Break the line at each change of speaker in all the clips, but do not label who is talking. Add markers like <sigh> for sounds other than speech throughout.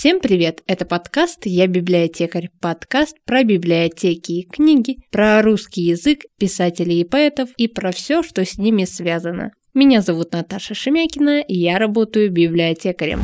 Всем привет! Это подкаст «Я библиотекарь». Подкаст про библиотеки и книги, про русский язык, писателей и поэтов и про все, что с ними связано. Меня зовут Наташа Шемякина, и я работаю библиотекарем.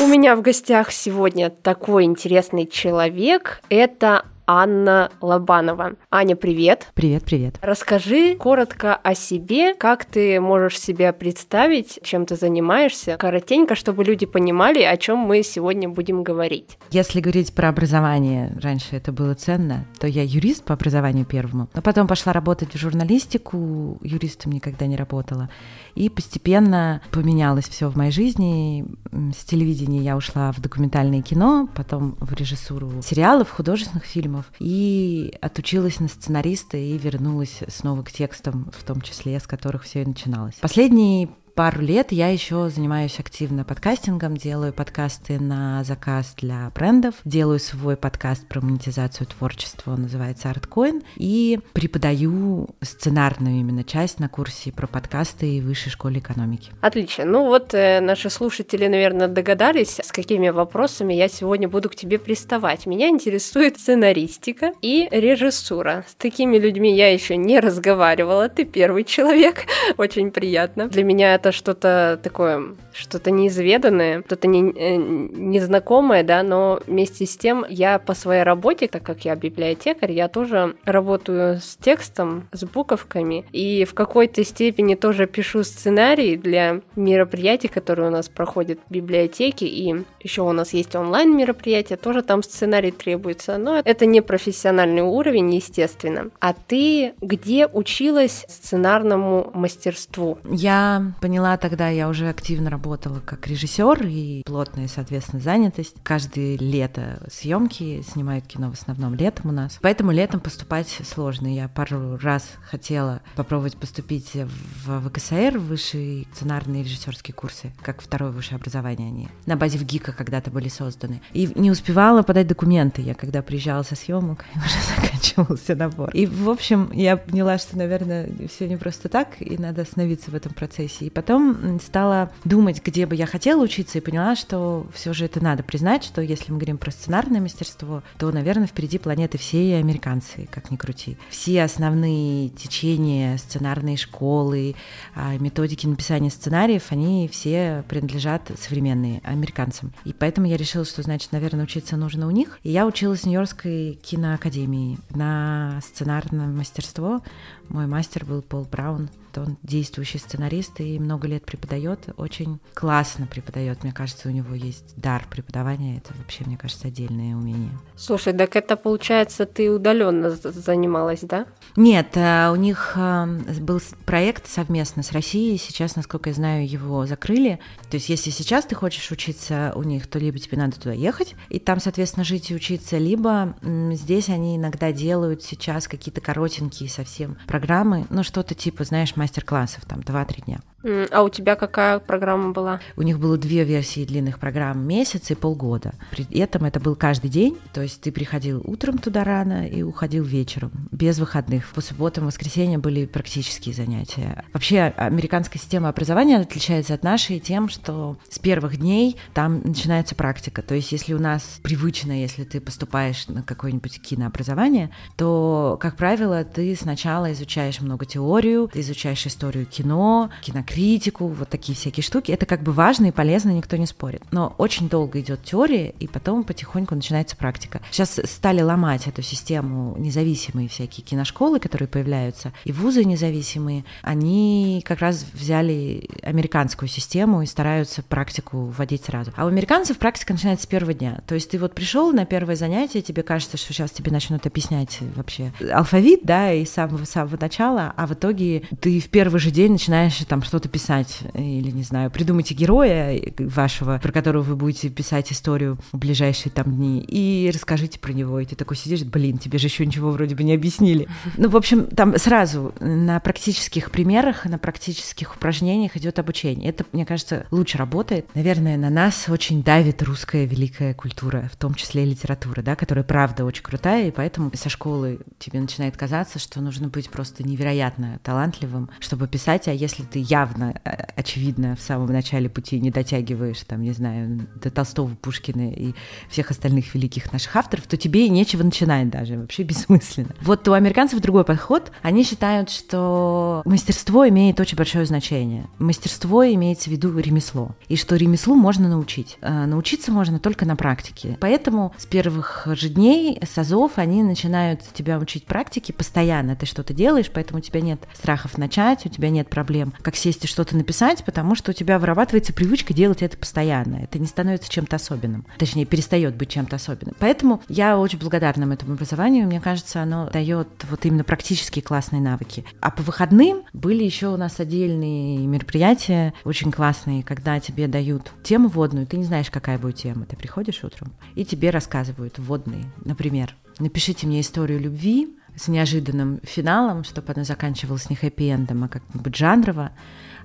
У меня в гостях сегодня такой интересный человек. Это Анна Лобанова. Аня, привет.
Привет, привет.
Расскажи коротко о себе, как ты можешь себя представить, чем ты занимаешься, коротенько, чтобы люди понимали, о чем мы сегодня будем говорить.
Если говорить про образование, раньше это было ценно, то я юрист по образованию первому, но потом пошла работать в журналистику, юристом никогда не работала, и постепенно поменялось все в моей жизни. С телевидения я ушла в документальное кино, потом в режиссуру сериалов, художественных фильмов, и отучилась на сценариста и вернулась снова к текстам, в том числе, с которых все и начиналось. Последние пару лет я еще занимаюсь активно подкастингом, делаю подкасты на заказ для брендов, делаю свой подкаст про монетизацию творчества, он называется ArtCoin, и преподаю сценарную именно часть на курсе про подкасты и высшей школе экономики.
Отлично. Ну вот э, наши слушатели, наверное, догадались, с какими вопросами я сегодня буду к тебе приставать. Меня интересует сценаристика и режиссура. С такими людьми я еще не разговаривала. Ты первый человек. <laughs> Очень приятно. Для меня это что-то такое, что-то неизведанное, что-то не, э, незнакомое, да, но вместе с тем я по своей работе, так как я библиотекарь, я тоже работаю с текстом, с буковками, и в какой-то степени тоже пишу сценарий для мероприятий, которые у нас проходят в библиотеке, и еще у нас есть онлайн мероприятия, тоже там сценарий требуется, но это не профессиональный уровень, естественно. А ты где училась сценарному мастерству?
Я поняла тогда, я уже активно работала как режиссер и плотная, соответственно, занятость. Каждое лето съемки, снимают кино в основном летом у нас. Поэтому летом поступать сложно. Я пару раз хотела попробовать поступить в ВКСР, в высшие сценарные режиссерские курсы, как второе высшее образование они. На базе ВГИКа когда-то были созданы. И не успевала подать документы. Я когда приезжала со съемок, <laughs> уже заканчивался набор. И, в общем, я поняла, что, наверное, все не просто так, и надо остановиться в этом процессе. И потом стала думать, где бы я хотела учиться, и поняла, что все же это надо признать, что если мы говорим про сценарное мастерство, то, наверное, впереди планеты все американцы, как ни крути. Все основные течения сценарной школы, а, методики написания сценариев, они все принадлежат современные американцам. И поэтому я решила, что, значит, наверное, учиться нужно у них. И я училась в Нью-Йоркской киноакадемии на сценарное мастерство. Мой мастер был Пол Браун. Он действующий сценарист и много лет преподает, очень классно преподает. Мне кажется, у него есть дар преподавания. Это вообще, мне кажется, отдельное умение.
Слушай, так это получается, ты удаленно занималась, да?
Нет, э, у них э, был проект совместно с Россией. Сейчас, насколько я знаю, его закрыли. То есть, если сейчас ты хочешь учиться у них, то либо тебе надо туда ехать и там, соответственно, жить и учиться, либо здесь они иногда делают сейчас какие-то коротенькие совсем программы, ну что-то типа, знаешь, мастер-классов, там 2-3 дня.
А у тебя какая программа была?
У них было две версии длинных программ, месяц и полгода. При этом это был каждый день, то есть ты приходил утром туда рано и уходил вечером, без выходных. По субботам, воскресенье были практические занятия. Вообще, американская система образования отличается от нашей тем, что с первых дней там начинается практика. То есть если у нас привычно, если ты поступаешь на какое-нибудь кинообразование, то, как правило, ты сначала изучаешь много теорию, ты изучаешь историю кино, кино критику, вот такие всякие штуки. Это как бы важно и полезно, никто не спорит. Но очень долго идет теория, и потом потихоньку начинается практика. Сейчас стали ломать эту систему независимые всякие киношколы, которые появляются, и вузы независимые, они как раз взяли американскую систему и стараются практику вводить сразу. А у американцев практика начинается с первого дня. То есть ты вот пришел на первое занятие, тебе кажется, что сейчас тебе начнут объяснять вообще алфавит, да, и с самого, самого начала, а в итоге ты в первый же день начинаешь там что-то писать, или, не знаю, придумайте героя вашего, про которого вы будете писать историю в ближайшие там дни, и расскажите про него, и ты такой сидишь, блин, тебе же еще ничего вроде бы не объяснили. <laughs> Ну, в общем, там сразу на практических примерах, на практических упражнениях идет обучение. Это, мне кажется, лучше работает. Наверное, на нас очень давит русская великая культура, в том числе и литература, да, которая правда очень крутая, и поэтому со школы тебе начинает казаться, что нужно быть просто невероятно талантливым, чтобы писать, а если ты явно явно, э, очевидно, в самом начале пути не дотягиваешь, там, не знаю, до Толстого, Пушкина и всех остальных великих наших авторов, то тебе и нечего начинать даже, вообще <laughs> бессмысленно. Вот у американцев другой подход. Они считают, что мастерство имеет очень большое значение. Мастерство имеется в виду ремесло. И что ремеслу можно научить. Э, научиться можно только на практике. Поэтому с первых же дней, с азов, они начинают тебя учить практике постоянно. Ты что-то делаешь, поэтому у тебя нет страхов начать, у тебя нет проблем, как сесть и что-то написать, потому что у тебя вырабатывается привычка делать это постоянно. Это не становится чем-то особенным. Точнее, перестает быть чем-то особенным. Поэтому я очень благодарна этому образованию. Мне кажется, оно дает вот именно практические классные навыки. А по выходным были еще у нас отдельные мероприятия, очень классные, когда тебе дают тему водную, ты не знаешь, какая будет тема. Ты приходишь утром, и тебе рассказывают водные. Например, напишите мне историю любви, с неожиданным финалом, чтобы она заканчивалась не хэппи-эндом, а как-нибудь жанрово,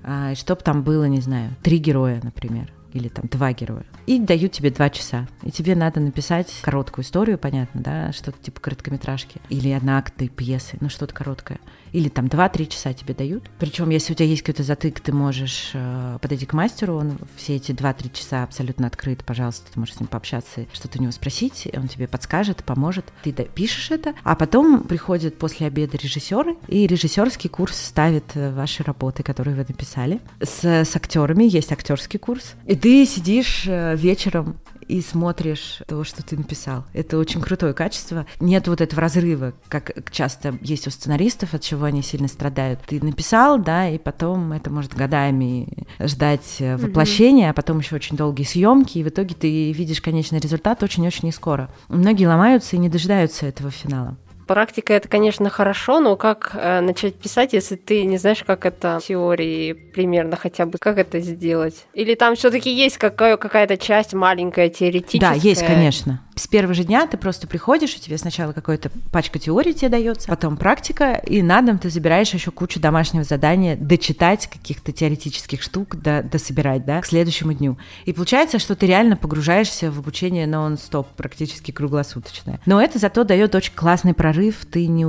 а, чтобы там было, не знаю, три героя, например или там два героя. И дают тебе два часа. И тебе надо написать короткую историю, понятно, да, что-то типа короткометражки. Или одноактной пьесы, ну что-то короткое. Или там два-три часа тебе дают. Причем, если у тебя есть какой-то затык, ты можешь э, подойти к мастеру, он все эти два-три часа абсолютно открыт, пожалуйста, ты можешь с ним пообщаться, что-то у него спросить, он тебе подскажет, поможет. Ты пишешь это, а потом приходят после обеда режиссеры, и режиссерский курс ставит э, ваши работы, которые вы написали. С, с актерами есть актерский курс. И ты сидишь э, вечером и смотришь то, что ты написал. Это очень крутое качество. Нет вот этого разрыва, как часто есть у сценаристов, от чего они сильно страдают. Ты написал, да, и потом это может годами ждать э, воплощения, mm-hmm. а потом еще очень долгие съемки, и в итоге ты видишь конечный результат очень-очень не скоро. Многие ломаются и не дожидаются этого финала.
Практика это, конечно, хорошо, но как э, начать писать, если ты не знаешь, как это в теории примерно хотя бы, как это сделать? Или там все-таки есть какая- какая-то часть маленькая теоретическая?
Да, есть, конечно с первого же дня ты просто приходишь, и тебе сначала какая-то пачка теории тебе дается, потом практика, и на дом ты забираешь еще кучу домашнего задания дочитать каких-то теоретических штук, да, дособирать, да, к следующему дню. И получается, что ты реально погружаешься в обучение нон-стоп, практически круглосуточное. Но это зато дает очень классный прорыв, ты не,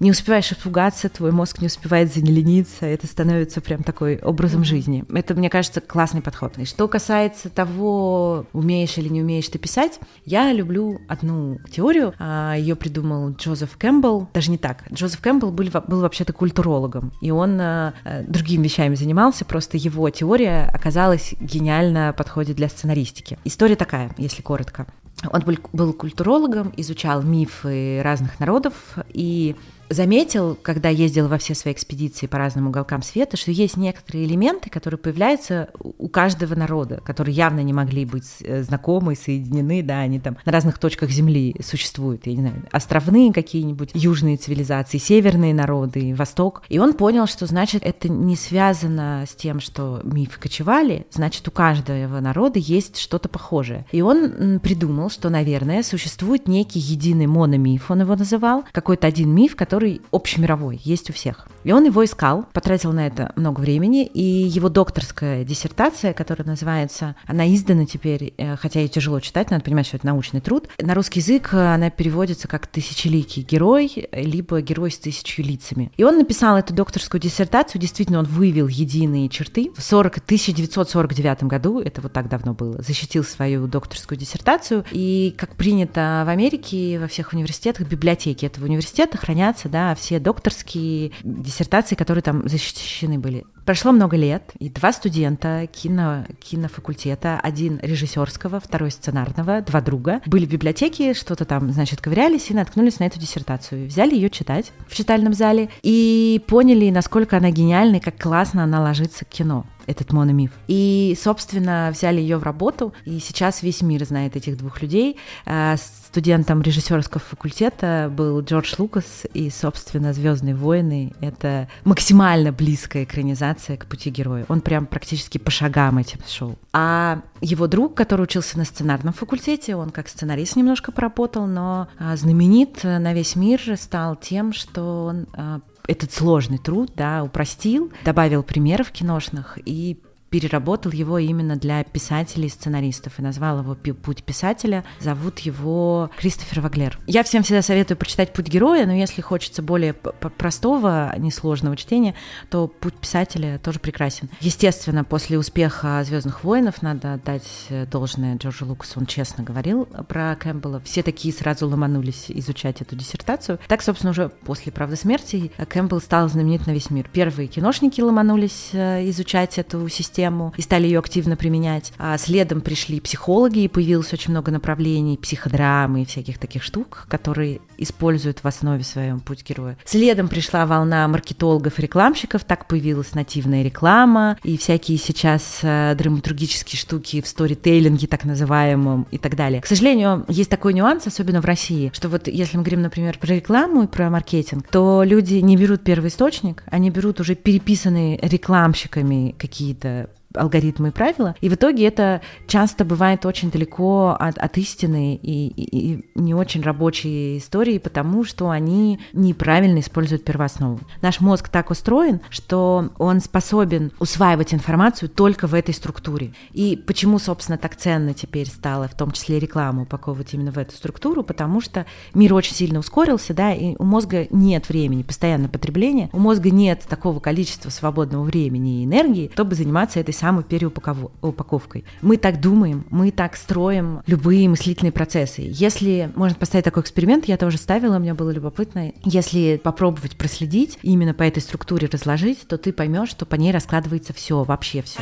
не успеваешь испугаться, твой мозг не успевает занелениться, это становится прям такой образом жизни. Это, мне кажется, классный подход. И что касается того, умеешь или не умеешь ты писать, я люблю одну теорию. А, Ее придумал Джозеф Кэмпбелл. Даже не так. Джозеф Кэмпбелл был, был вообще-то культурологом, и он а, э, другими вещами занимался, просто его теория оказалась гениально подходит для сценаристики. История такая, если коротко. Он был, культурологом, изучал мифы разных народов, и заметил, когда ездил во все свои экспедиции по разным уголкам света, что есть некоторые элементы, которые появляются у каждого народа, которые явно не могли быть э, знакомы, соединены, да, они там на разных точках Земли существуют, я не знаю, островные какие-нибудь, южные цивилизации, северные народы, Восток. И он понял, что значит это не связано с тем, что мифы кочевали, значит у каждого народа есть что-то похожее. И он придумал, что, наверное, существует некий единый мономиф, он его называл, какой-то один миф, который который общемировой, есть у всех. И он его искал, потратил на это много времени, и его докторская диссертация, которая называется, она издана теперь, э, хотя ее тяжело читать, надо понимать, что это научный труд. На русский язык э, она переводится как «тысячеликий герой», либо «герой с тысячью лицами». И он написал эту докторскую диссертацию, действительно, он выявил единые черты. В 40, 1949 году, это вот так давно было, защитил свою докторскую диссертацию, и, как принято в Америке, во всех университетах, библиотеки этого университета хранятся да, все докторские диссертации, которые там защищены были. Прошло много лет, и два студента кино, кинофакультета, один режиссерского, второй сценарного, два друга, были в библиотеке, что-то там, значит, ковырялись и наткнулись на эту диссертацию. Взяли ее читать в читальном зале и поняли, насколько она гениальна и как классно она ложится к кино этот мономиф. И, собственно, взяли ее в работу, и сейчас весь мир знает этих двух людей. А, студентом режиссерского факультета был Джордж Лукас, и, собственно, Звездные войны это максимально близкая экранизация к пути героя. Он прям практически по шагам этим шел. А его друг, который учился на сценарном факультете, он как сценарист немножко поработал, но а, знаменит на весь мир стал тем, что он а, этот сложный труд, да, упростил, добавил примеров киношных и переработал его именно для писателей и сценаристов и назвал его «Путь писателя». Зовут его Кристофер Ваглер. Я всем всегда советую прочитать «Путь героя», но если хочется более простого, несложного чтения, то «Путь писателя» тоже прекрасен. Естественно, после успеха Звездных войнов надо отдать должное Джорджу Лукасу. Он честно говорил про Кэмпбелла. Все такие сразу ломанулись изучать эту диссертацию. Так, собственно, уже после «Правды смерти» Кэмпбелл стал знаменит на весь мир. Первые киношники ломанулись э, изучать эту систему и стали ее активно применять. А следом пришли психологи, и появилось очень много направлений, психодрамы и всяких таких штук, которые используют в основе своем путь героя. Следом пришла волна маркетологов и рекламщиков, так появилась нативная реклама и всякие сейчас э, драматургические штуки в сторителлинге так называемом и так далее. К сожалению, есть такой нюанс, особенно в России, что вот если мы говорим, например, про рекламу и про маркетинг, то люди не берут первый источник, они берут уже переписанные рекламщиками какие-то алгоритмы и правила. И в итоге это часто бывает очень далеко от, от истины и, и, и не очень рабочие истории, потому что они неправильно используют первооснову. Наш мозг так устроен, что он способен усваивать информацию только в этой структуре. И почему, собственно, так ценно теперь стало, в том числе рекламу, упаковывать именно в эту структуру, потому что мир очень сильно ускорился, да, и у мозга нет времени, постоянное потребление, у мозга нет такого количества свободного времени и энергии, чтобы заниматься этой самой самой переупаковкой. Мы так думаем, мы так строим любые мыслительные процессы. Если можно поставить такой эксперимент, я тоже ставила, мне было любопытно. Если попробовать проследить, именно по этой структуре разложить, то ты поймешь, что по ней раскладывается все, вообще все.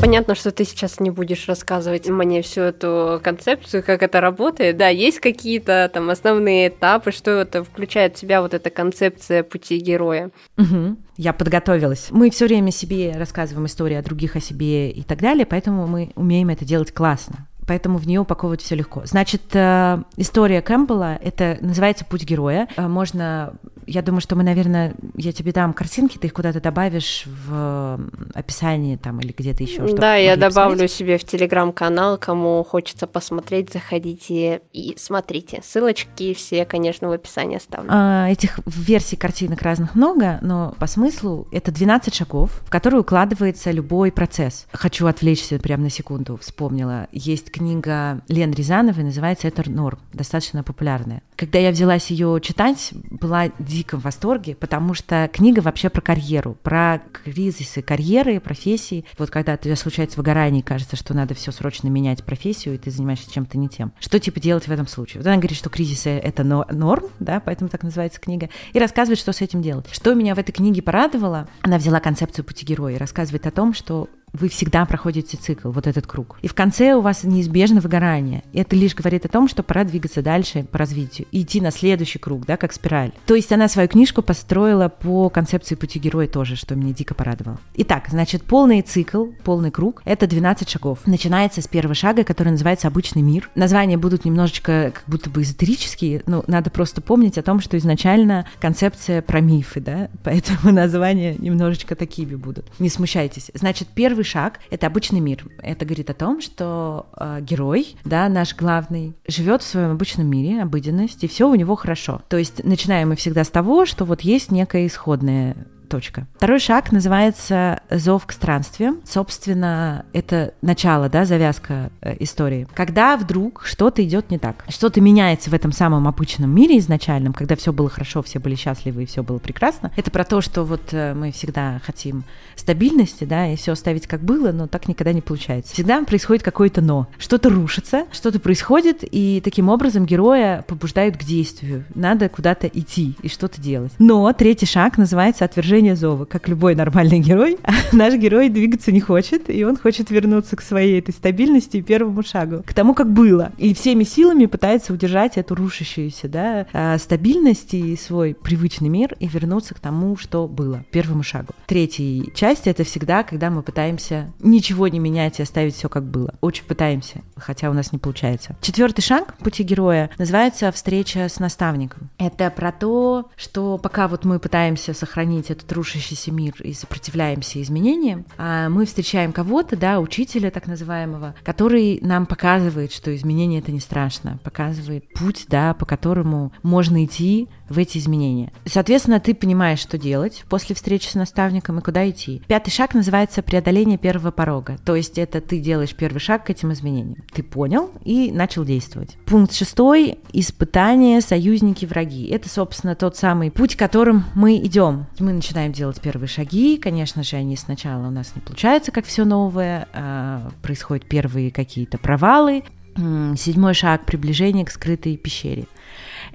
Понятно, что ты сейчас не будешь рассказывать мне всю эту концепцию, как это работает. Да, есть какие-то там основные этапы, что это включает в себя вот эта концепция пути героя.
Угу. Я подготовилась. Мы все время себе рассказываем истории о других, о себе и так далее, поэтому мы умеем это делать классно поэтому в нее упаковывать все легко. Значит, э, история Кэмпбелла, это называется «Путь героя». Э, можно, я думаю, что мы, наверное, я тебе дам картинки, ты их куда-то добавишь в описании там или где-то еще.
Да, я добавлю посмотреть. себе в телеграм-канал, кому хочется посмотреть, заходите и смотрите. Ссылочки все, конечно, в описании оставлю.
А, этих версий картинок разных много, но по смыслу это 12 шагов, в которые укладывается любой процесс. Хочу отвлечься прямо на секунду, вспомнила. Есть книга Лен Рязановой, называется «Это норм», достаточно популярная. Когда я взялась ее читать, была диком восторге, потому что книга вообще про карьеру, про кризисы карьеры, профессии. Вот когда у тебя случается выгорание, кажется, что надо все срочно менять профессию, и ты занимаешься чем-то не тем. Что типа делать в этом случае? Вот она говорит, что кризисы — это норм, да, поэтому так называется книга, и рассказывает, что с этим делать. Что меня в этой книге порадовало, она взяла концепцию пути героя и рассказывает о том, что вы всегда проходите цикл, вот этот круг. И в конце у вас неизбежно выгорание. И это лишь говорит о том, что пора двигаться дальше по развитию и идти на следующий круг, да, как спираль. То есть она свою книжку построила по концепции пути героя тоже, что меня дико порадовало. Итак, значит, полный цикл, полный круг — это 12 шагов. Начинается с первого шага, который называется «Обычный мир». Названия будут немножечко как будто бы эзотерические, но надо просто помнить о том, что изначально концепция про мифы, да, <laughs> поэтому названия немножечко такими будут. Не смущайтесь. Значит, первый шаг — это обычный мир. Это говорит о том, что э, герой, да, наш главный, живет в своем обычном мире, обыденность, и все у него хорошо. То есть начинаем мы всегда с того, что вот есть некая исходная Точка. Второй шаг называется «Зов к странствиям». Собственно, это начало, да, завязка э, истории. Когда вдруг что-то идет не так, что-то меняется в этом самом обычном мире изначальном, когда все было хорошо, все были счастливы и все было прекрасно. Это про то, что вот э, мы всегда хотим стабильности, да, и все оставить как было, но так никогда не получается. Всегда происходит какое-то но. Что-то рушится, что-то происходит, и таким образом героя побуждают к действию. Надо куда-то идти и что-то делать. Но третий шаг называется отвержение движение зова. Как любой нормальный герой, <laughs> наш герой двигаться не хочет, и он хочет вернуться к своей этой стабильности и первому шагу, к тому, как было. И всеми силами пытается удержать эту рушащуюся да, а, стабильность и свой привычный мир и вернуться к тому, что было, первому шагу. Третья часть — это всегда, когда мы пытаемся ничего не менять и оставить все как было. Очень пытаемся, хотя у нас не получается. Четвертый шаг пути героя называется «Встреча с наставником». Это про то, что пока вот мы пытаемся сохранить эту этот мир и сопротивляемся изменениям, а мы встречаем кого-то, да, учителя так называемого, который нам показывает, что изменение это не страшно, показывает путь, да, по которому можно идти в эти изменения. Соответственно, ты понимаешь, что делать после встречи с наставником и куда идти. Пятый шаг называется преодоление первого порога. То есть это ты делаешь первый шаг к этим изменениям. Ты понял и начал действовать. Пункт шестой – испытания, союзники, враги. Это, собственно, тот самый путь, которым мы идем. Мы начинаем делать первые шаги. Конечно же, они сначала у нас не получаются, как все новое. А происходят первые какие-то провалы. Седьмой шаг – приближение к скрытой пещере.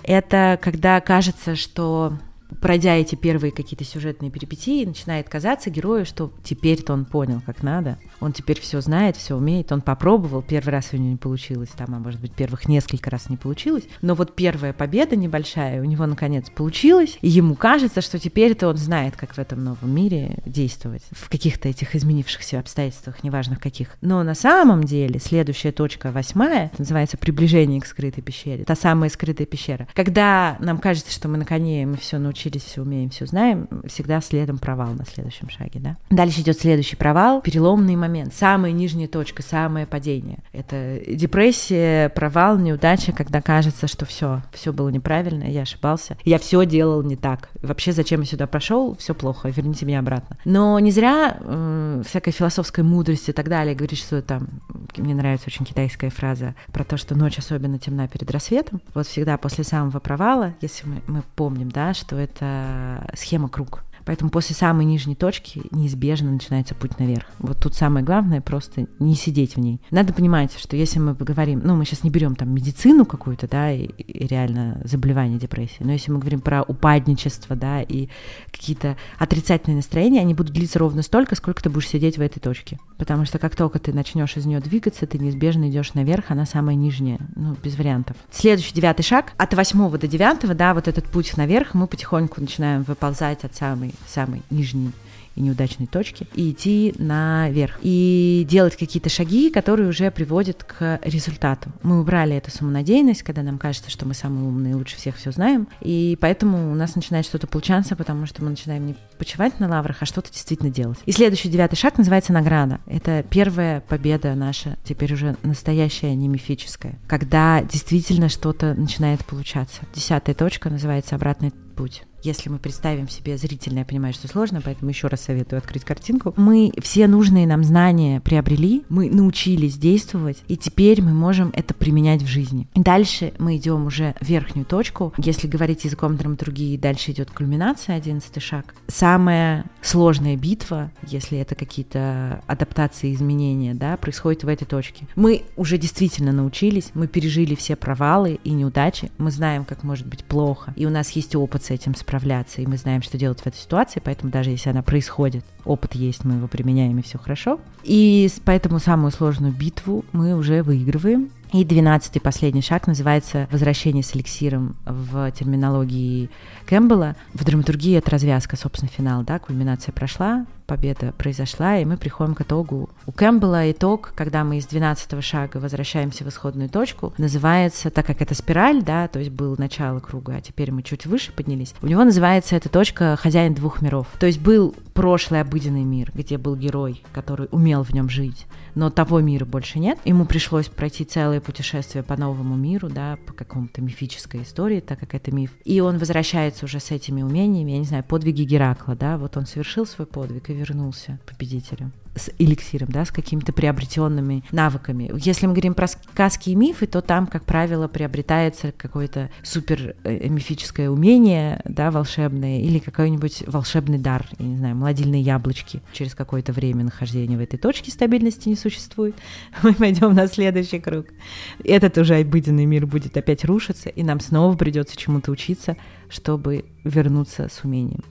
Это когда кажется, что пройдя эти первые какие-то сюжетные перипетии, начинает казаться герою, что теперь-то он понял, как надо, он теперь все знает, все умеет, он попробовал, первый раз у него не получилось, там, а может быть, первых несколько раз не получилось, но вот первая победа небольшая у него наконец получилась, и ему кажется, что теперь-то он знает, как в этом новом мире действовать, в каких-то этих изменившихся обстоятельствах, неважно каких. Но на самом деле следующая точка, восьмая, называется приближение к скрытой пещере, та самая скрытая пещера. Когда нам кажется, что мы на коне, мы все научились научились, все умеем, все знаем, всегда следом провал на следующем шаге, да. Дальше идет следующий провал, переломный момент, самая нижняя точка, самое падение. Это депрессия, провал, неудача, когда кажется, что все, все было неправильно, я ошибался, я все делал не так. Вообще, зачем я сюда прошел, все плохо, верните меня обратно. Но не зря э, всякая философская мудрость и так далее говорит, что там, мне нравится очень китайская фраза про то, что ночь особенно темна перед рассветом. Вот всегда после самого провала, если мы, мы помним, да, что это это схема круг. Поэтому после самой нижней точки неизбежно начинается путь наверх. Вот тут самое главное просто не сидеть в ней. Надо понимать, что если мы поговорим, ну, мы сейчас не берем там медицину какую-то, да, и, и реально заболевание депрессии, но если мы говорим про упадничество, да, и какие-то отрицательные настроения, они будут длиться ровно столько, сколько ты будешь сидеть в этой точке. Потому что как только ты начнешь из нее двигаться, ты неизбежно идешь наверх, она самая нижняя, ну, без вариантов. Следующий девятый шаг, от восьмого до девятого, да, вот этот путь наверх, мы потихоньку начинаем выползать от самой самой нижней и неудачной точки, и идти наверх. И делать какие-то шаги, которые уже приводят к результату. Мы убрали эту самонадеянность, когда нам кажется, что мы самые умные, лучше всех все знаем, и поэтому у нас начинает что-то получаться, потому что мы начинаем не почивать на лаврах, а что-то действительно делать. И следующий девятый шаг называется награда. Это первая победа наша, теперь уже настоящая, не мифическая, когда действительно что-то начинает получаться. Десятая точка называется обратный путь если мы представим себе зрительно, я понимаю, что сложно, поэтому еще раз советую открыть картинку. Мы все нужные нам знания приобрели, мы научились действовать, и теперь мы можем это применять в жизни. Дальше мы идем уже в верхнюю точку. Если говорить языком драматургии, дальше идет кульминация, одиннадцатый шаг. Самая сложная битва, если это какие-то адаптации, изменения, да, происходит в этой точке. Мы уже действительно научились, мы пережили все провалы и неудачи, мы знаем, как может быть плохо, и у нас есть опыт с этим справляться, и мы знаем, что делать в этой ситуации, поэтому даже если она происходит, опыт есть, мы его применяем, и все хорошо. И поэтому самую сложную битву мы уже выигрываем, и двенадцатый последний шаг называется «Возвращение с эликсиром» в терминологии Кэмпбелла. В драматургии это развязка, собственно, финал, да, кульминация прошла, победа произошла, и мы приходим к итогу. У Кэмпбелла итог, когда мы из 12 шага возвращаемся в исходную точку, называется, так как это спираль, да, то есть был начало круга, а теперь мы чуть выше поднялись, у него называется эта точка «Хозяин двух миров». То есть был прошлый обыденный мир, где был герой, который умел в нем жить, но того мира больше нет. Ему пришлось пройти целое путешествие по новому миру, да, по какому-то мифической истории, так как это миф. И он возвращается уже с этими умениями, я не знаю, подвиги Геракла, да, вот он совершил свой подвиг и вернулся победителем с эликсиром, да, с какими-то приобретенными навыками. Если мы говорим про сказки и мифы, то там, как правило, приобретается какое-то супер э, мифическое умение, да, волшебное, или какой-нибудь волшебный дар, я не знаю, молодильные яблочки. Через какое-то время нахождения в этой точке стабильности не существует. <laughs> Мы пойдем на следующий круг. Этот уже обыденный мир будет опять рушиться, и нам снова придется чему-то учиться, чтобы вернуться с умением.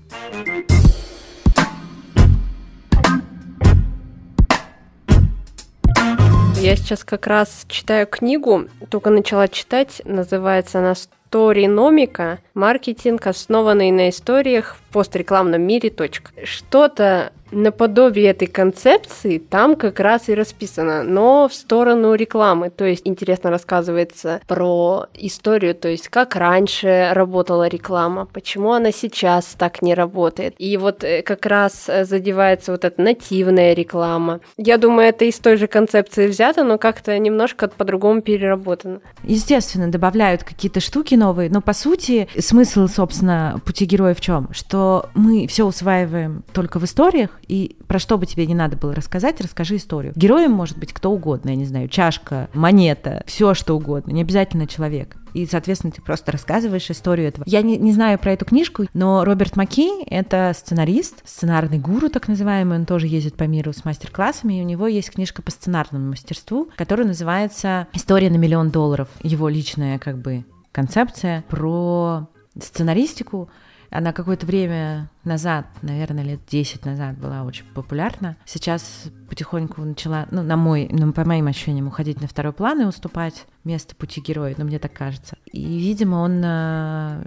Я сейчас как раз читаю книгу, только начала читать, называется она «Сториномика. Маркетинг, основанный на историях в пострекламном мире. Точка». Что-то наподобие этой концепции там как раз и расписано, но в сторону рекламы. То есть интересно рассказывается про историю, то есть как раньше работала реклама, почему она сейчас так не работает. И вот э, как раз э, задевается вот эта нативная реклама. Я думаю, это из той же концепции взято, но как-то немножко по-другому переработано.
Естественно, добавляют какие-то штуки новые, но по сути смысл, собственно, пути героя в чем? Что мы все усваиваем только в историях, и про что бы тебе не надо было рассказать, расскажи историю. Героем может быть кто угодно, я не знаю, чашка, монета, все что угодно, не обязательно человек. И, соответственно, ты просто рассказываешь историю этого. Я не, не знаю про эту книжку, но Роберт Маки — это сценарист, сценарный гуру, так называемый. Он тоже ездит по миру с мастер-классами, и у него есть книжка по сценарному мастерству, которая называется «История на миллион долларов». Его личная, как бы, концепция про сценаристику, она какое-то время назад, наверное, лет 10 назад была очень популярна. Сейчас потихоньку начала, ну, на мой, ну, по моим ощущениям, уходить на второй план и уступать место пути героя, ну, мне так кажется. И, видимо, он э,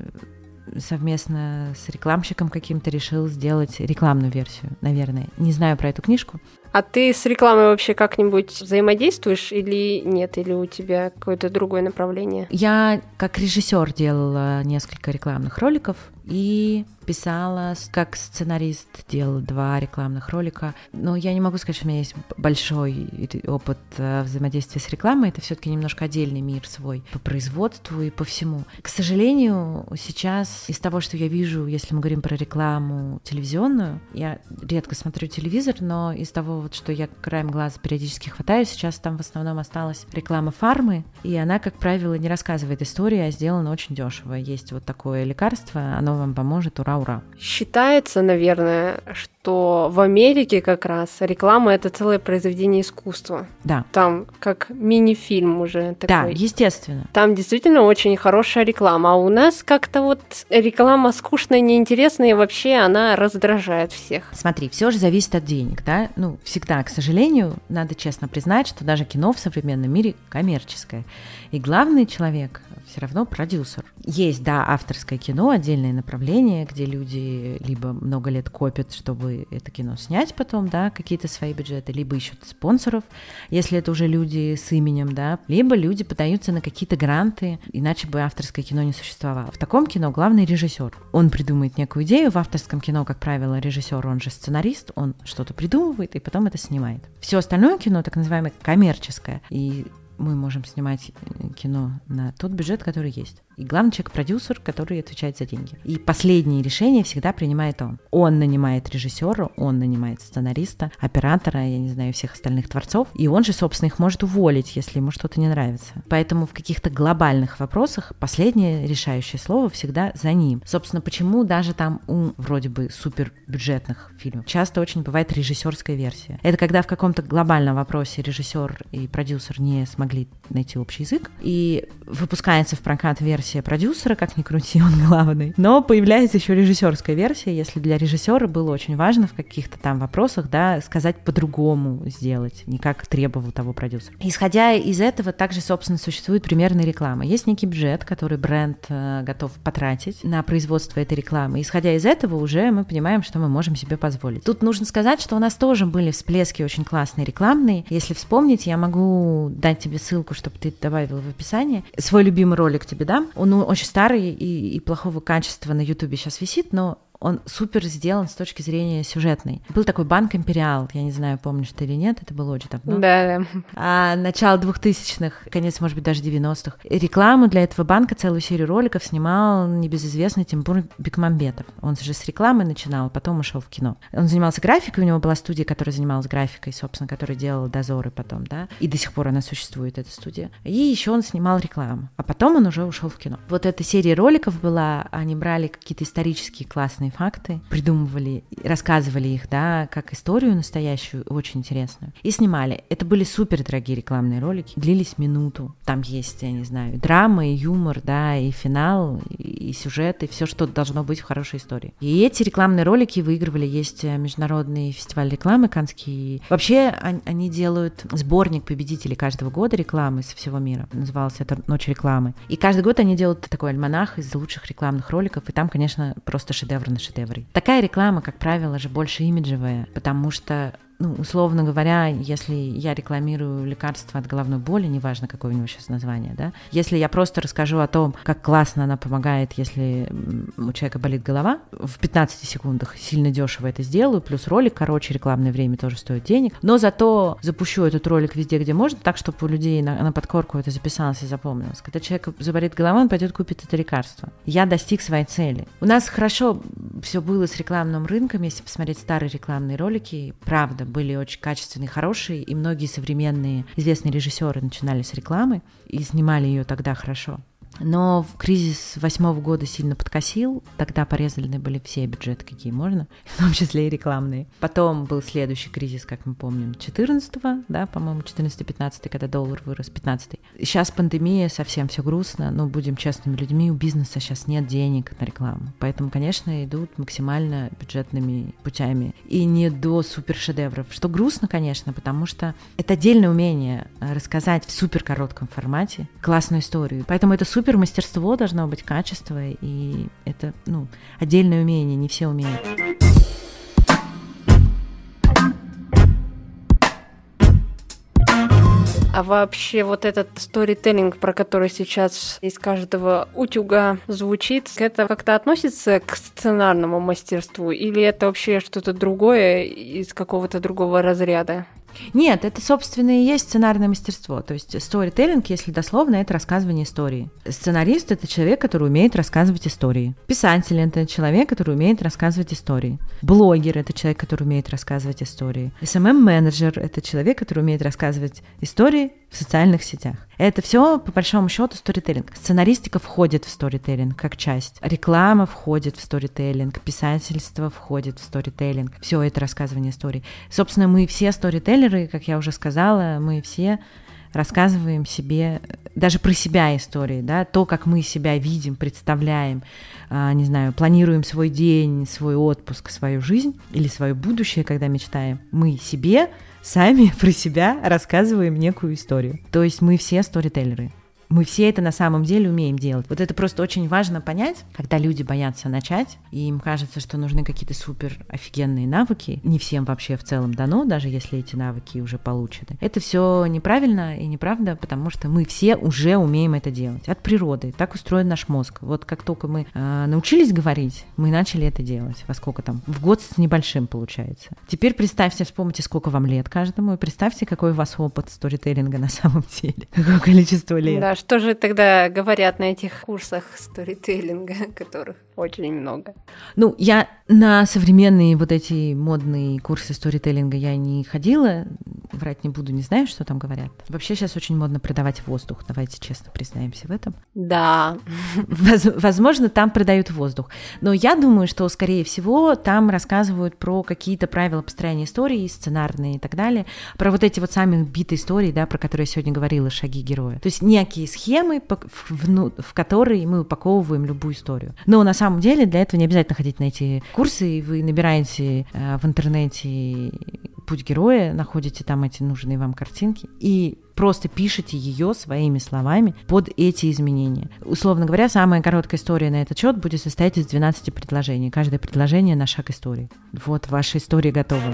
совместно с рекламщиком каким-то решил сделать рекламную версию, наверное. Не знаю про эту книжку.
А ты с рекламой вообще как-нибудь взаимодействуешь или нет, или у тебя какое-то другое направление?
Я как режиссер делала несколько рекламных роликов и писала, как сценарист делала два рекламных ролика. Но я не могу сказать, что у меня есть большой опыт э, взаимодействия с рекламой. Это все-таки немножко отдельный мир свой по производству и по всему. К сожалению, сейчас из того, что я вижу, если мы говорим про рекламу телевизионную, я редко смотрю телевизор, но из того, вот, что я краем глаза периодически хватаю, сейчас там в основном осталась реклама фармы, и она, как правило, не рассказывает истории, а сделана очень дешево. Есть вот такое лекарство, оно вам поможет, ура-ура.
Считается, наверное, что в Америке как раз реклама это целое произведение искусства.
Да.
Там как мини-фильм уже такой.
Да, естественно.
Там действительно очень хорошая реклама, а у нас как-то вот реклама скучная, неинтересная, и вообще она раздражает всех.
Смотри, все же зависит от денег, да? Ну, всегда, к сожалению, надо честно признать, что даже кино в современном мире коммерческое. И главный человек все равно продюсер. Есть, да, авторское кино, отдельное направление, где люди либо много лет копят, чтобы это кино снять потом, да, какие-то свои бюджеты, либо ищут спонсоров, если это уже люди с именем, да, либо люди подаются на какие-то гранты, иначе бы авторское кино не существовало. В таком кино главный режиссер. Он придумает некую идею, в авторском кино, как правило, режиссер, он же сценарист, он что-то придумывает и потом это снимает. Все остальное кино, так называемое коммерческое, и мы можем снимать э, кино на тот бюджет, который есть. И главный человек продюсер, который отвечает за деньги. И последнее решение всегда принимает он. Он нанимает режиссера, он нанимает сценариста, оператора, я не знаю, всех остальных творцов, и он же, собственно, их может уволить, если ему что-то не нравится. Поэтому в каких-то глобальных вопросах последнее решающее слово всегда за ним. Собственно, почему даже там у вроде бы супер бюджетных фильмов часто очень бывает режиссерская версия. Это когда в каком-то глобальном вопросе режиссер и продюсер не смогли найти общий язык, и выпускается в прокат версия продюсера, как ни крути, <laughs> он главный. Но появляется еще режиссерская версия, если для режиссера было очень важно в каких-то там вопросах, да, сказать по-другому сделать, не как требовал того продюсер. Исходя из этого, также, собственно, существует примерная реклама. Есть некий бюджет, который бренд э, готов потратить на производство этой рекламы. Исходя из этого, уже мы понимаем, что мы можем себе позволить. Тут нужно сказать, что у нас тоже были всплески очень классные рекламные. Если вспомнить, я могу дать тебе ссылку, чтобы ты добавила в описание. Свой любимый ролик тебе дам. Он ну, очень старый и, и плохого качества на Ютубе сейчас висит, но он супер сделан с точки зрения сюжетной. Был такой банк Империал, я не знаю, помнишь ты или нет, это было очень давно.
Да, да.
А начало 2000-х, конец, может быть, даже 90-х. Рекламу для этого банка, целую серию роликов снимал небезызвестный Тимур Бекмамбетов. Он же с рекламы начинал, потом ушел в кино. Он занимался графикой, у него была студия, которая занималась графикой, собственно, которая делала дозоры потом, да, и до сих пор она существует, эта студия. И еще он снимал рекламу, а потом он уже ушел в кино. Вот эта серия роликов была, они брали какие-то исторические классные факты, придумывали, рассказывали их, да, как историю настоящую, очень интересную, и снимали. Это были супер дорогие рекламные ролики, длились минуту. Там есть, я не знаю, драма и юмор, да, и финал, и и сюжет, и все, что должно быть в хорошей истории. И эти рекламные ролики выигрывали. Есть э, международный фестиваль рекламы канский. Вообще они делают сборник победителей каждого года рекламы со всего мира. Назывался это «Ночь рекламы». И каждый год они делают такой альманах из лучших рекламных роликов, и там, конечно, просто шедевр на шедевре. Такая реклама, как правило, же больше имиджевая, потому что ну, условно говоря, если я рекламирую лекарство от головной боли, неважно, какое у него сейчас название, да, если я просто расскажу о том, как классно она помогает, если у человека болит голова, в 15 секундах сильно дешево это сделаю, плюс ролик короче, рекламное время тоже стоит денег, но зато запущу этот ролик везде, где можно, так, чтобы у людей на, на подкорку это записалось и запомнилось. Когда человек заболит голова, он пойдет купит это лекарство. Я достиг своей цели. У нас хорошо все было с рекламным рынком, если посмотреть старые рекламные ролики, правда, были очень качественные, хорошие, и многие современные известные режиссеры начинали с рекламы и снимали ее тогда хорошо. Но в кризис восьмого года сильно подкосил. Тогда порезаны были все бюджеты, какие можно, <laughs> в том числе и рекламные. Потом был следующий кризис, как мы помним, 14-го, да, по-моему, 14-15, когда доллар вырос, 15 Сейчас пандемия, совсем все грустно, но будем честными людьми, у бизнеса сейчас нет денег на рекламу. Поэтому, конечно, идут максимально бюджетными путями. И не до супершедевров. Что грустно, конечно, потому что это отдельное умение рассказать в супер коротком формате классную историю. Поэтому это супер супер мастерство должно быть, качество, и это, ну, отдельное умение, не все умеют.
А вообще вот этот сторителлинг, про который сейчас из каждого утюга звучит, это как-то относится к сценарному мастерству или это вообще что-то другое из какого-то другого разряда?
Нет, это, собственно, и есть сценарное мастерство. То есть сторителлинг, если дословно, это рассказывание истории. Сценарист — это человек, который умеет рассказывать истории. Писатель — это человек, который умеет рассказывать истории. Блогер — это человек, который умеет рассказывать истории. SMM-менеджер — это человек, который умеет рассказывать истории в социальных сетях. Это все, по большому счету, сторителлинг. Сценаристика входит в сторителлинг как часть. Реклама входит в сторителлинг, писательство входит в сторителлинг. Все это рассказывание историй. Собственно, мы все сторителлеры, как я уже сказала, мы все рассказываем себе, даже про себя истории, да, то, как мы себя видим, представляем, а, не знаю, планируем свой день, свой отпуск, свою жизнь или свое будущее, когда мечтаем. Мы себе сами <laughs> про себя рассказываем некую историю. То есть мы все сторителлеры. Мы все это на самом деле умеем делать. Вот это просто очень важно понять, когда люди боятся начать, и им кажется, что нужны какие-то супер офигенные навыки. Не всем вообще в целом дано, даже если эти навыки уже получены. Это все неправильно и неправда, потому что мы все уже умеем это делать от природы. Так устроен наш мозг. Вот как только мы э, научились говорить, мы начали это делать. Во сколько там? В год с небольшим получается. Теперь представьте, вспомните, сколько вам лет каждому, и представьте, какой у вас опыт сторителлинга на самом деле. <laughs> Какое количество лет.
Да, что же тогда говорят на этих курсах сторителлинга, <laughs> которых очень много?
Ну, я на современные вот эти модные курсы сторителлинга я не ходила, врать не буду, не знаю, что там говорят. Вообще сейчас очень модно продавать воздух, давайте честно признаемся в этом.
Да.
Возможно, там продают воздух. Но я думаю, что, скорее всего, там рассказывают про какие-то правила построения истории, сценарные и так далее, про вот эти вот сами битые истории, да, про которые я сегодня говорила, шаги героя. То есть некие схемы, в которые мы упаковываем любую историю. Но на самом деле для этого не обязательно ходить на эти курсы, и вы набираете э, в интернете путь героя, находите там эти нужные вам картинки и просто пишите ее своими словами под эти изменения. Условно говоря, самая короткая история на этот счет будет состоять из 12 предложений. Каждое предложение на шаг истории. Вот ваша история готова.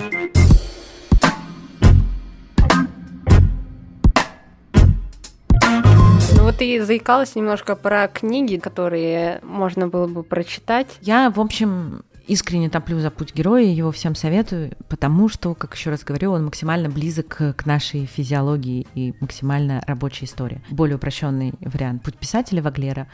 Ну вот ты заикалась немножко про книги, которые можно было бы прочитать.
Я, в общем, искренне топлю за путь героя, его всем советую, потому что, как еще раз говорю, он максимально близок к нашей физиологии и максимально рабочая история. Более упрощенный вариант «Путь писателя» Ваглера.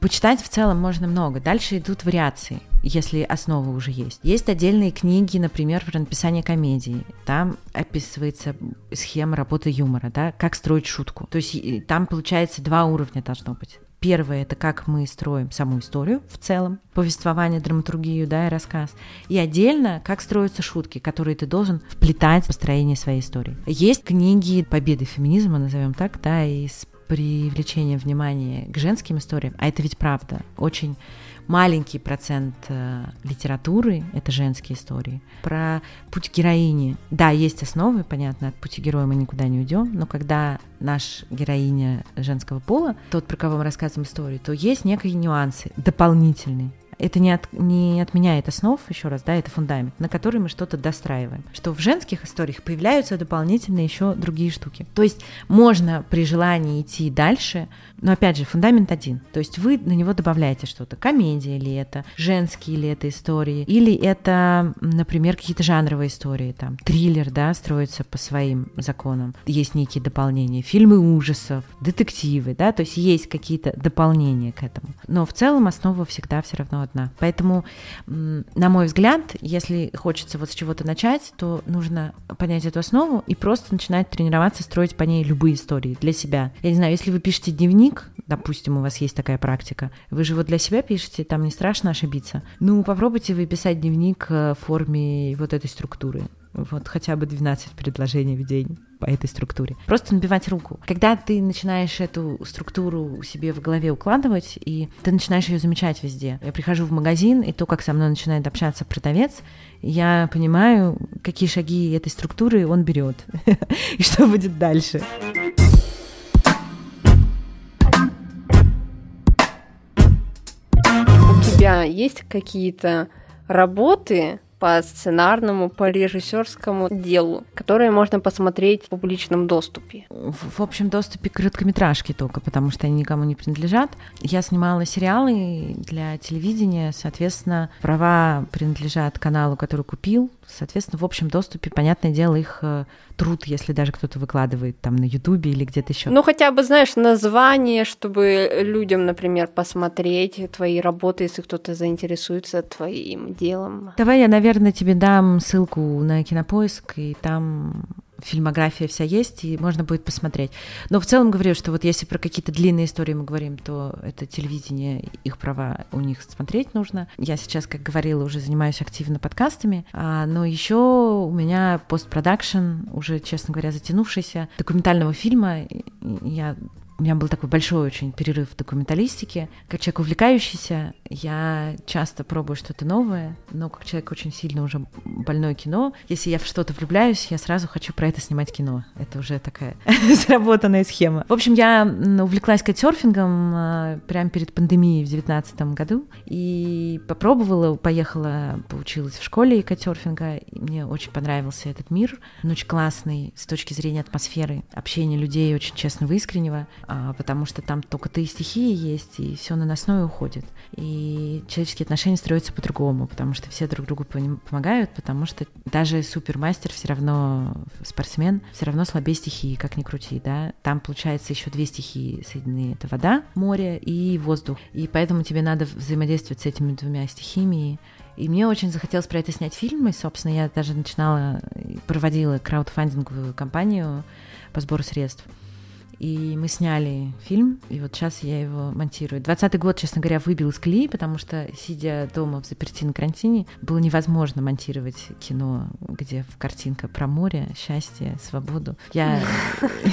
Почитать в целом можно много. Дальше идут вариации, если основа уже есть. Есть отдельные книги, например, про написание комедии. Там описывается схема работы юмора, да, как строить шутку. То есть там, получается, два уровня должно быть. Первое — это как мы строим саму историю в целом, повествование, драматургию, да, и рассказ. И отдельно, как строятся шутки, которые ты должен вплетать в построение своей истории. Есть книги «Победы феминизма», назовем так, да, и привлечение внимания к женским историям, а это ведь правда, очень маленький процент э, литературы — это женские истории. Про путь героини. Да, есть основы, понятно, от пути героя мы никуда не уйдем, но когда наш героиня женского пола, тот, про кого мы рассказываем историю, то есть некие нюансы дополнительные это не, от, не отменяет основ, еще раз, да, это фундамент, на который мы что-то достраиваем. Что в женских историях появляются дополнительные еще другие штуки. То есть можно при желании идти дальше, но опять же, фундамент один. То есть вы на него добавляете что-то. Комедия ли это, женские ли это истории, или это, например, какие-то жанровые истории, там, триллер, да, строится по своим законам. Есть некие дополнения, фильмы ужасов, детективы, да, то есть есть какие-то дополнения к этому. Но в целом основа всегда все равно одна. Поэтому, на мой взгляд, если хочется вот с чего-то начать, то нужно понять эту основу и просто начинать тренироваться, строить по ней любые истории для себя. Я не знаю, если вы пишете дневник, допустим, у вас есть такая практика, вы же вот для себя пишете, там не страшно ошибиться. Ну, попробуйте вы писать дневник э, в форме вот этой структуры вот хотя бы 12 предложений в день по этой структуре. Просто набивать руку. Когда ты начинаешь эту структуру себе в голове укладывать, и ты начинаешь ее замечать везде. Я прихожу в магазин, и то, как со мной начинает общаться продавец, я понимаю, какие шаги этой структуры он берет, <laughs> и что будет дальше.
У тебя есть какие-то работы, по сценарному, по режиссерскому делу, которые можно посмотреть в публичном доступе.
В, в общем доступе короткометражки только, потому что они никому не принадлежат. Я снимала сериалы для телевидения, соответственно, права принадлежат каналу, который купил, Соответственно, в общем доступе, понятное дело, их э, труд, если даже кто-то выкладывает там на Ютубе или где-то еще.
Ну, хотя бы, знаешь, название, чтобы людям, например, посмотреть твои работы, если кто-то заинтересуется твоим делом.
Давай я, наверное, тебе дам ссылку на Кинопоиск, и там фильмография вся есть, и можно будет посмотреть. Но в целом говорю, что вот если про какие-то длинные истории мы говорим, то это телевидение, их права у них смотреть нужно. Я сейчас, как говорила, уже занимаюсь активно подкастами, а, но еще у меня постпродакшн, уже, честно говоря, затянувшийся документального фильма. Я у меня был такой большой очень перерыв в документалистике. Как человек увлекающийся, я часто пробую что-то новое, но как человек очень сильно уже больное кино, если я в что-то влюбляюсь, я сразу хочу про это снимать кино. Это уже такая <laughs> сработанная схема. В общем, я увлеклась кайтсерфингом а, прямо перед пандемией в девятнадцатом году и попробовала, поехала, поучилась в школе кайтсерфинга. Мне очень понравился этот мир. Он очень классный с точки зрения атмосферы, общения людей очень честного, искреннего. А, потому что там только ты и стихии есть, и все наносное уходит. И человеческие отношения строятся по-другому, потому что все друг другу помогают, потому что даже супермастер все равно, спортсмен, все равно слабее стихии, как ни крути, да. Там, получается, еще две стихии соединены. Это вода, море и воздух. И поэтому тебе надо взаимодействовать с этими двумя стихиями, и мне очень захотелось про это снять фильм, и, собственно, я даже начинала, проводила краудфандинговую кампанию по сбору средств. И мы сняли фильм, и вот сейчас я его монтирую. Двадцатый год, честно говоря, выбил из колеи, потому что, сидя дома в заперти на карантине, было невозможно монтировать кино, где картинка про море, счастье, свободу. Я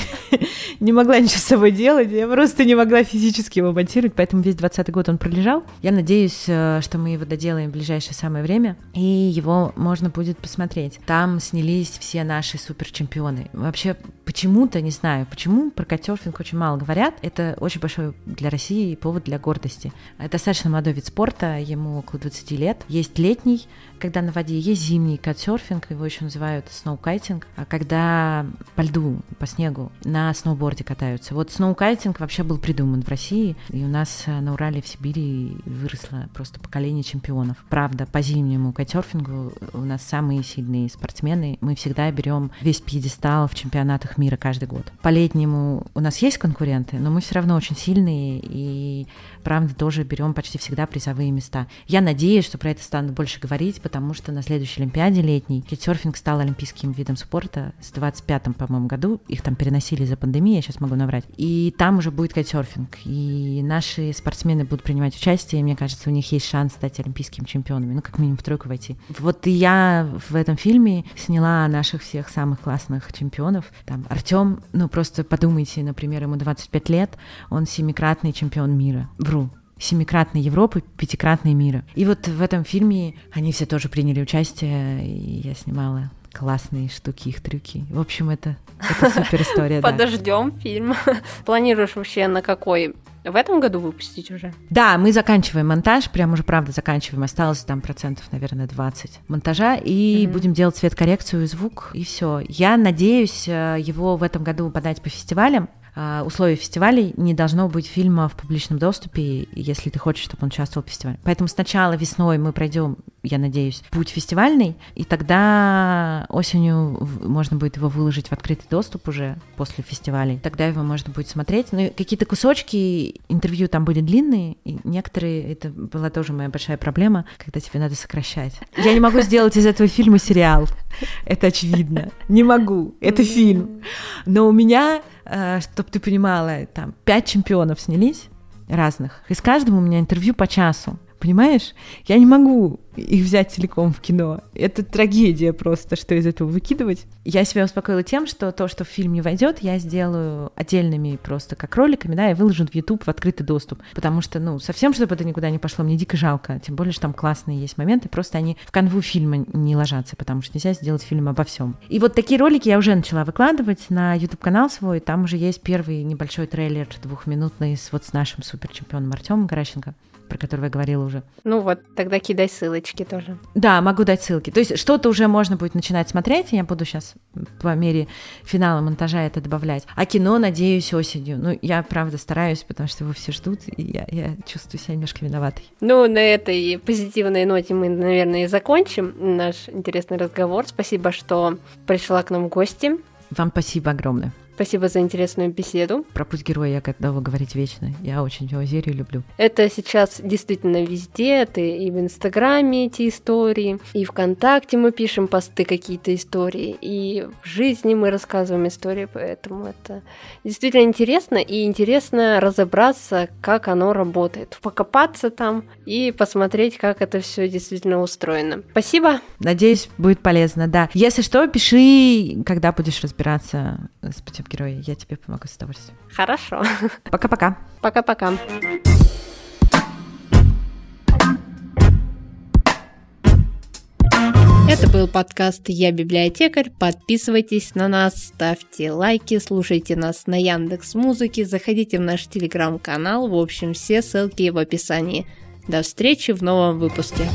<laughs> не могла ничего с собой делать, я просто не могла физически его монтировать, поэтому весь двадцатый год он пролежал. Я надеюсь, э, что мы его доделаем в ближайшее самое время, и его можно будет посмотреть. Там снялись все наши суперчемпионы. Вообще, почему-то, не знаю, почему про кайтсерфинг очень мало говорят. Это очень большой для России повод для гордости. Это достаточно молодой вид спорта, ему около 20 лет. Есть летний, когда на воде, есть зимний кайтсерфинг, его еще называют сноукайтинг, а когда по льду, по снегу на сноуборде катаются. Вот сноукайтинг вообще был придуман в России, и у нас э, на Урале в Сибири выросло просто поколение чемпионов. Правда, по зимнему кайтсерфингу у нас самые сильные спортсмены. Мы всегда берем весь пьедестал в чемпионатах мира каждый год. По летнему у нас есть конкуренты, но мы все равно очень сильные и, правда, тоже берем почти всегда призовые места. Я надеюсь, что про это станут больше говорить, потому что на следующей Олимпиаде летней китсерфинг стал олимпийским видом спорта с 25-м, по-моему, году. Их там переносили за пандемией, я сейчас могу наврать. И там уже будет кайтсерфинг. И наши спортсмены будут принимать участие, и мне кажется, у них есть шанс стать олимпийскими чемпионами, ну, как минимум в тройку войти. Вот я в этом фильме сняла наших всех самых классных чемпионов. Там Артем, ну, просто подумайте, Тимати, например, ему 25 лет, он семикратный чемпион мира. Вру, семикратной Европы, пятикратной мира. И вот в этом фильме они все тоже приняли участие, и я снимала классные штуки, их трюки. В общем, это, это супер история. <laughs>
Подождем фильм. <laughs> Планируешь вообще на какой в этом году выпустить уже?
Да, мы заканчиваем монтаж, прям уже правда заканчиваем. Осталось там процентов, наверное, 20 монтажа, и mm-hmm. будем делать цвет-коррекцию и звук, и все. Я надеюсь э, его в этом году подать по фестивалям. А, условий фестивалей не должно быть фильма в публичном доступе, если ты хочешь, чтобы он участвовал в фестивале. Поэтому сначала весной мы пройдем, я надеюсь, путь фестивальный, и тогда осенью можно будет его выложить в открытый доступ уже после фестивалей. Тогда его можно будет смотреть. Ну, какие-то кусочки интервью там были длинные, и некоторые, это была тоже моя большая проблема, когда тебе надо сокращать. Я не могу сделать из этого фильма сериал. Это очевидно. Не могу. Это фильм. Но у меня чтобы ты понимала, там пять чемпионов снялись разных, и с каждым у меня интервью по часу. Понимаешь? Я не могу их взять целиком в кино. Это трагедия просто, что из этого выкидывать. Я себя успокоила тем, что то, что в фильм не войдет, я сделаю отдельными просто как роликами, да, и выложу в YouTube в открытый доступ. Потому что, ну, совсем, чтобы это никуда не пошло, мне дико жалко. Тем более, что там классные есть моменты, просто они в канву фильма не ложатся, потому что нельзя сделать фильм обо всем. И вот такие ролики я уже начала выкладывать на YouTube-канал свой. Там уже есть первый небольшой трейлер двухминутный с вот с нашим суперчемпионом Артемом Гаращенко про которого я говорила уже.
Ну вот, тогда кидай ссылочки тоже.
Да, могу дать ссылки. То есть что-то уже можно будет начинать смотреть, я буду сейчас по мере финала монтажа это добавлять. А кино, надеюсь, осенью. Ну, я, правда, стараюсь, потому что его все ждут, и я, я чувствую себя немножко виноватой.
Ну, на этой позитивной ноте мы, наверное, и закончим наш интересный разговор. Спасибо, что пришла к нам в гости.
Вам спасибо огромное.
Спасибо за интересную беседу.
Про путь героя я готова говорить вечно. Я очень его серию люблю.
Это сейчас действительно везде. Это и в Инстаграме эти истории, и ВКонтакте мы пишем посты какие-то истории, и в жизни мы рассказываем истории, поэтому это действительно интересно, и интересно разобраться, как оно работает, покопаться там и посмотреть, как это все действительно устроено. Спасибо.
Надеюсь, будет полезно, да. Если что, пиши, когда будешь разбираться с путем героя. Я тебе помогу с удовольствием.
Хорошо. <laughs>
Пока-пока.
Пока-пока. Это был подкаст «Я библиотекарь». Подписывайтесь на нас, ставьте лайки, слушайте нас на Яндекс Музыке, заходите в наш телеграм-канал. В общем, все ссылки в описании. До встречи в новом выпуске.